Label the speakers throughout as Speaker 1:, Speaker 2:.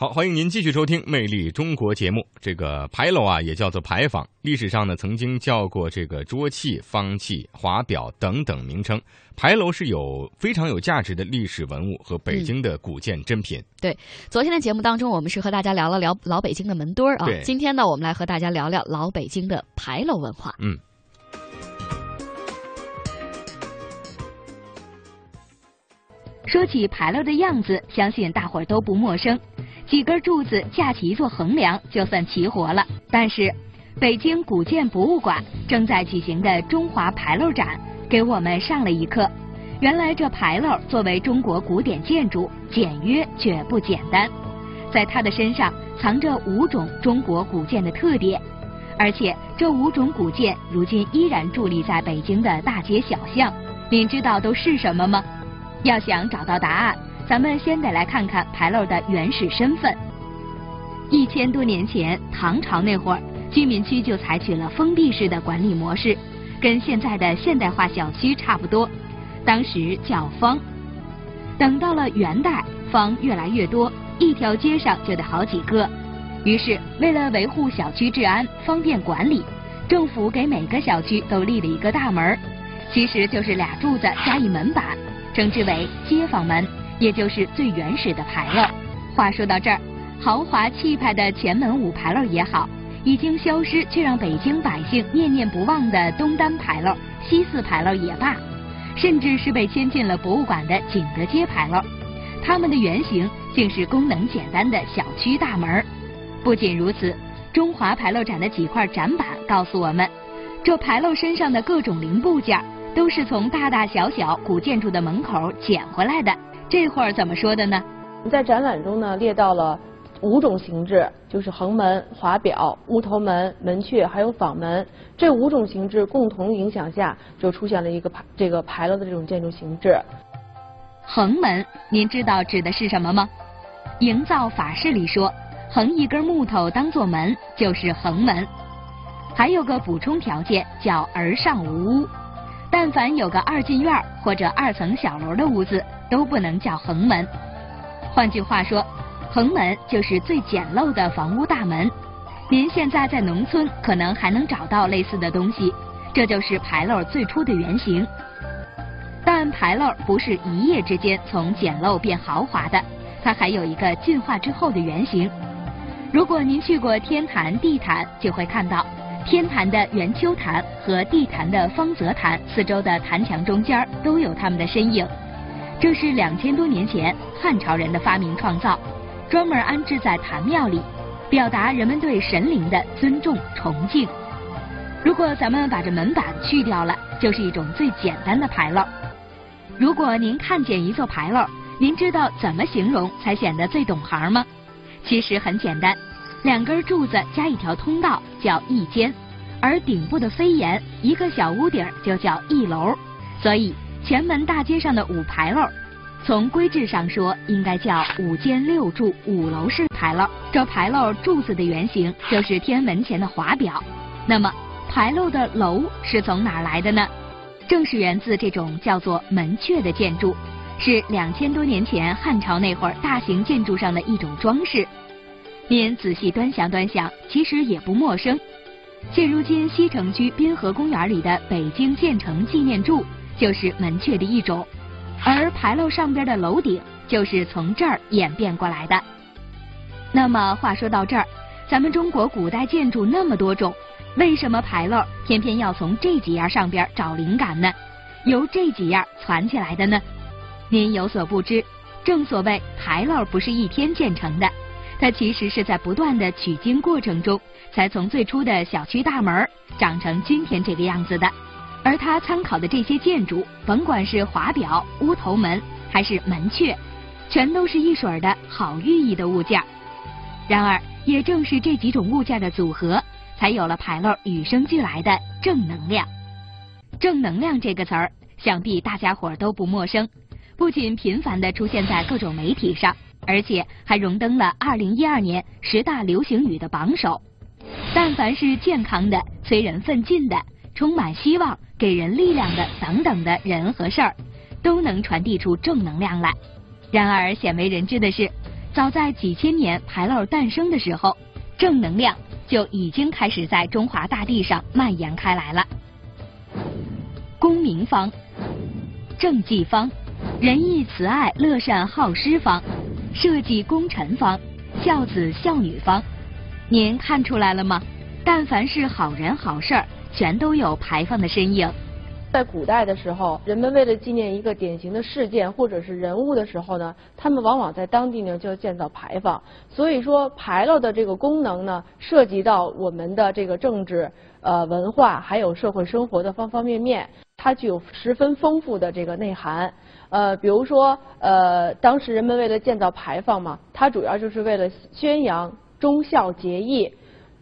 Speaker 1: 好，欢迎您继续收听《魅力中国》节目。这个牌楼啊，也叫做牌坊，历史上呢曾经叫过这个桌器、方器、华表等等名称。牌楼是有非常有价值的历史文物和北京的古建珍品。
Speaker 2: 对，昨天的节目当中，我们是和大家聊了聊老北京的门墩儿啊
Speaker 1: 对。
Speaker 2: 今天呢，我们来和大家聊聊老北京的牌楼文化。
Speaker 1: 嗯，
Speaker 3: 说起牌楼的样子，相信大伙儿都不陌生。几根柱子架起一座横梁，就算齐活了。但是，北京古建博物馆正在举行的中华牌楼展，给我们上了一课。原来这牌楼作为中国古典建筑，简约却不简单，在它的身上藏着五种中国古建的特点，而且这五种古建如今依然伫立在北京的大街小巷。您知道都是什么吗？要想找到答案，咱们先得来看看牌楼的原始身份。一千多年前，唐朝那会儿，居民区就采取了封闭式的管理模式，跟现在的现代化小区差不多。当时叫坊。等到了元代，坊越来越多，一条街上就得好几个。于是，为了维护小区治安，方便管理，政府给每个小区都立了一个大门，其实就是俩柱子加一门板。称之为街坊门，也就是最原始的牌楼。话说到这儿，豪华气派的前门五牌楼也好，已经消失却让北京百姓念念不忘的东单牌楼、西四牌楼也罢，甚至是被迁进了博物馆的景德街牌楼，它们的原型竟是功能简单的小区大门。不仅如此，中华牌楼展的几块展板告诉我们，这牌楼身上的各种零部件。都是从大大小小古建筑的门口捡回来的。这会儿怎么说的呢？
Speaker 4: 在展览中呢，列到了五种形制，就是横门、华表、乌头门、门阙，还有坊门。这五种形制共同影响下，就出现了一个牌这个牌楼的这种建筑形制。
Speaker 3: 横门，您知道指的是什么吗？营造法式里说，横一根木头当做门就是横门。还有个补充条件叫儿上无屋。但凡有个二进院或者二层小楼的屋子，都不能叫横门。换句话说，横门就是最简陋的房屋大门。您现在在农村可能还能找到类似的东西，这就是牌楼最初的原型。但牌楼不是一夜之间从简陋变豪华的，它还有一个进化之后的原型。如果您去过天坛、地坛，就会看到。天坛的圆丘坛和地坛的方泽坛四周的坛墙中间都有他们的身影，这是两千多年前汉朝人的发明创造，专门安置在坛庙里，表达人们对神灵的尊重崇敬。如果咱们把这门板去掉了，就是一种最简单的牌楼。如果您看见一座牌楼，您知道怎么形容才显得最懂行吗？其实很简单。两根柱子加一条通道叫一间，而顶部的飞檐一个小屋顶就叫一楼。所以前门大街上的五牌楼，从规制上说应该叫五间六柱五楼式牌楼。这牌楼柱子的原型就是天门前的华表。那么牌楼的楼是从哪来的呢？正是源自这种叫做门阙的建筑，是两千多年前汉朝那会儿大型建筑上的一种装饰。您仔细端详端详，其实也不陌生。现如今西城区滨河公园里的北京建成纪念柱就是门阙的一种，而牌楼上边的楼顶就是从这儿演变过来的。那么话说到这儿，咱们中国古代建筑那么多种，为什么牌楼偏偏要从这几样上边找灵感呢？由这几样攒起来的呢？您有所不知，正所谓牌楼不是一天建成的。它其实是在不断的取经过程中，才从最初的小区大门长成今天这个样子的。而他参考的这些建筑，甭管是华表、乌头门还是门阙，全都是一水儿的好寓意的物件。然而，也正是这几种物件的组合，才有了牌楼与生俱来的正能量。正能量这个词儿，想必大家伙儿都不陌生，不仅频繁地出现在各种媒体上。而且还荣登了2012年十大流行语的榜首。但凡是健康的、催人奋进的、充满希望、给人力量的等等的人和事儿，都能传递出正能量来。然而鲜为人知的是，早在几千年牌楼诞生的时候，正能量就已经开始在中华大地上蔓延开来了。公明方、政绩方、仁义慈爱乐善好施方、设计功臣方、孝子孝女方，您看出来了吗？但凡是好人好事儿，全都有牌坊的身影。
Speaker 4: 在古代的时候，人们为了纪念一个典型的事件或者是人物的时候呢，他们往往在当地呢就要建造牌坊。所以说，牌楼的这个功能呢，涉及到我们的这个政治、呃文化还有社会生活的方方面面，它具有十分丰富的这个内涵。呃，比如说，呃，当时人们为了建造牌坊嘛，它主要就是为了宣扬忠孝节义。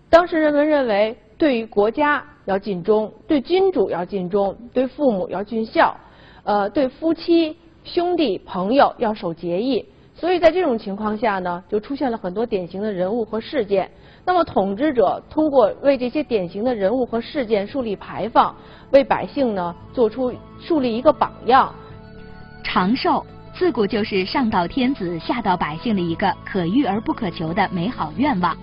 Speaker 4: 当时人们认为，对于国家。要尽忠，对君主要尽忠，对父母要尽孝，呃，对夫妻、兄弟、朋友要守节义。所以在这种情况下呢，就出现了很多典型的人物和事件。那么统治者通过为这些典型的人物和事件树立牌坊，为百姓呢做出树立一个榜样。
Speaker 3: 长寿自古就是上到天子下到百姓的一个可遇而不可求的美好愿望。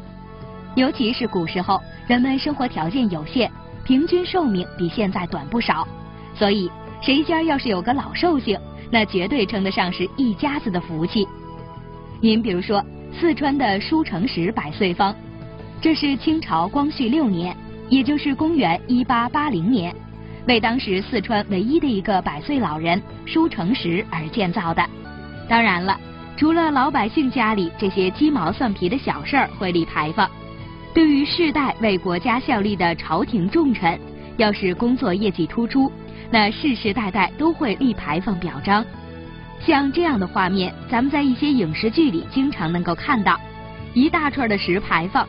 Speaker 3: 尤其是古时候，人们生活条件有限。平均寿命比现在短不少，所以谁家要是有个老寿星，那绝对称得上是一家子的福气。您比如说四川的舒成石百岁方，这是清朝光绪六年，也就是公元一八八零年，为当时四川唯一的一个百岁老人舒成石而建造的。当然了，除了老百姓家里这些鸡毛蒜皮的小事儿会立牌坊。对于世代为国家效力的朝廷重臣，要是工作业绩突出，那世世代代都会立牌坊表彰。像这样的画面，咱们在一些影视剧里经常能够看到，一大串的石牌坊，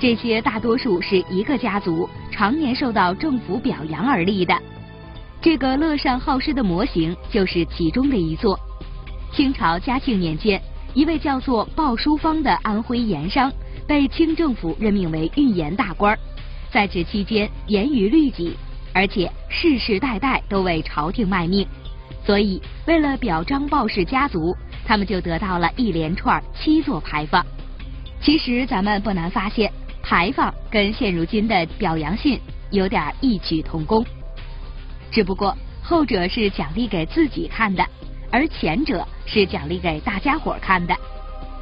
Speaker 3: 这些大多数是一个家族常年受到政府表扬而立的。这个乐善好施的模型就是其中的一座。清朝嘉庆年间，一位叫做鲍淑芳的安徽盐商。被清政府任命为御盐大官，在职期间严于律己，而且世世代代都为朝廷卖命，所以为了表彰鲍氏家族，他们就得到了一连串七座牌坊。其实咱们不难发现，牌坊跟现如今的表扬信有点异曲同工，只不过后者是奖励给自己看的，而前者是奖励给大家伙看的。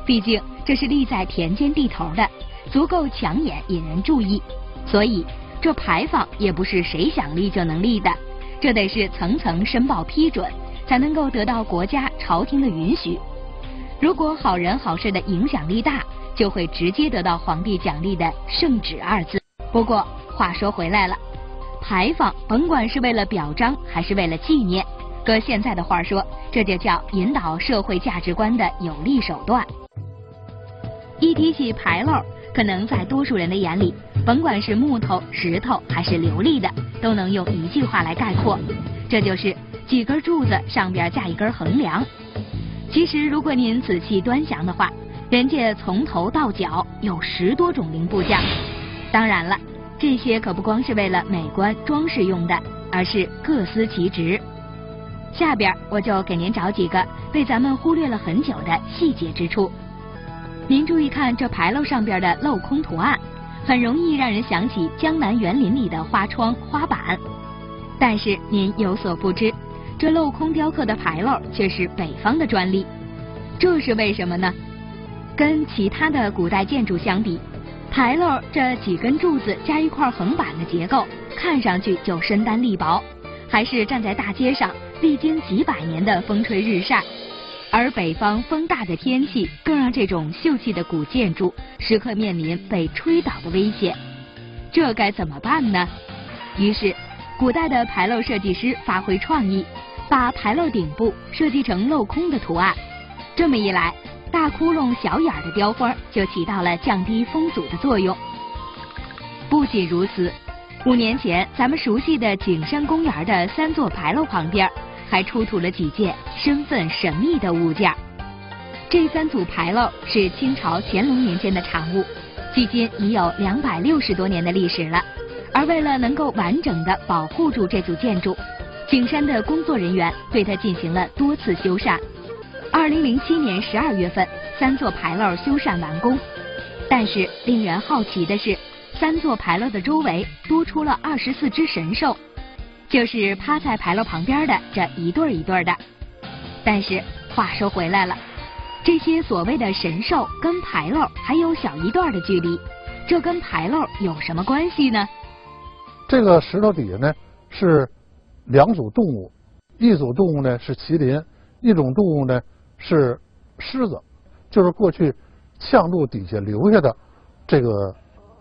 Speaker 3: 毕竟这是立在田间地头的，足够抢眼引人注意，所以这牌坊也不是谁想立就能立的，这得是层层申报批准，才能够得到国家朝廷的允许。如果好人好事的影响力大，就会直接得到皇帝奖励的圣旨二字。不过话说回来了，牌坊甭管是为了表彰还是为了纪念，搁现在的话说，这就叫引导社会价值观的有力手段。一提起牌楼，可能在多数人的眼里，甭管是木头、石头还是琉璃的，都能用一句话来概括，这就是几根柱子上边架一根横梁。其实，如果您仔细端详的话，人家从头到脚有十多种零部件。当然了，这些可不光是为了美观装饰用的，而是各司其职。下边我就给您找几个被咱们忽略了很久的细节之处。您注意看这牌楼上边的镂空图案，很容易让人想起江南园林里的花窗、花板。但是您有所不知，这镂空雕刻的牌楼却是北方的专利。这是为什么呢？跟其他的古代建筑相比，牌楼这几根柱子加一块横板的结构，看上去就身单力薄，还是站在大街上，历经几百年的风吹日晒。而北方风大的天气，更让这种秀气的古建筑时刻面临被吹倒的危险。这该怎么办呢？于是，古代的牌楼设计师发挥创意，把牌楼顶部设计成镂空的图案。这么一来，大窟窿、小眼儿的雕花就起到了降低风阻的作用。不仅如此，五年前咱们熟悉的景山公园的三座牌楼旁边。还出土了几件身份神秘的物件。这三组牌楼是清朝乾隆年间的产物，距今已有两百六十多年的历史了。而为了能够完整的保护住这组建筑，景山的工作人员对它进行了多次修缮。二零零七年十二月份，三座牌楼修缮完工。但是令人好奇的是，三座牌楼的周围多出了二十四只神兽，就是趴在牌楼旁边的这一对儿一对儿的。但是话说回来了，这些所谓的神兽跟牌楼还有小一段的距离，这跟牌楼有什么关系呢？
Speaker 5: 这个石头底下呢是两组动物，一组动物呢是麒麟，一种动物呢是狮子，就是过去象柱底下留下的这个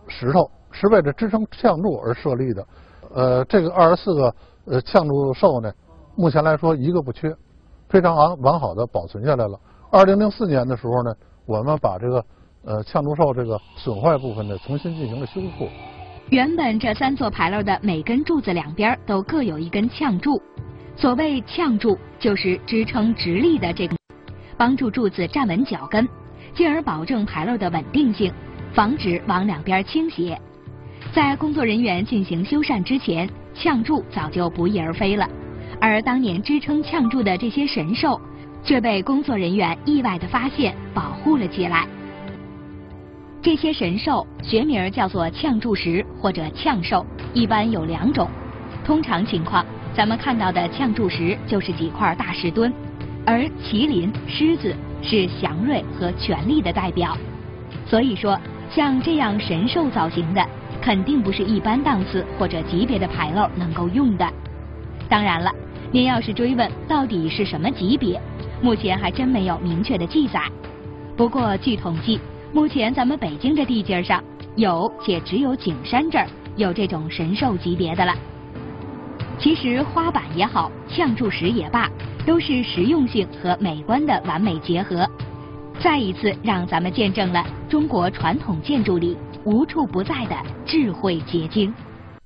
Speaker 5: 石头，是为了支撑象柱而设立的。呃，这个二十四个呃呛柱兽呢，目前来说一个不缺，非常完完好的保存下来了。二零零四年的时候呢，我们把这个呃呛柱兽这个损坏部分呢重新进行了修复。
Speaker 3: 原本这三座牌楼的每根柱子两边都各有一根呛柱，所谓呛柱就是支撑直立的这个，帮助柱子站稳脚跟，进而保证牌楼的稳定性，防止往两边倾斜。在工作人员进行修缮之前，呛柱早就不翼而飞了，而当年支撑呛柱的这些神兽，却被工作人员意外的发现，保护了起来。这些神兽学名叫做呛柱石或者呛兽，一般有两种。通常情况，咱们看到的呛柱石就是几块大石墩，而麒麟、狮子是祥瑞和权力的代表。所以说，像这样神兽造型的，肯定不是一般档次或者级别的牌楼能够用的。当然了，您要是追问到底是什么级别，目前还真没有明确的记载。不过据统计。目前咱们北京这地界上有，且只有景山这儿有这种神兽级别的了。其实花板也好，呛柱石也罢，都是实用性和美观的完美结合，再一次让咱们见证了中国传统建筑里无处不在的智慧结晶。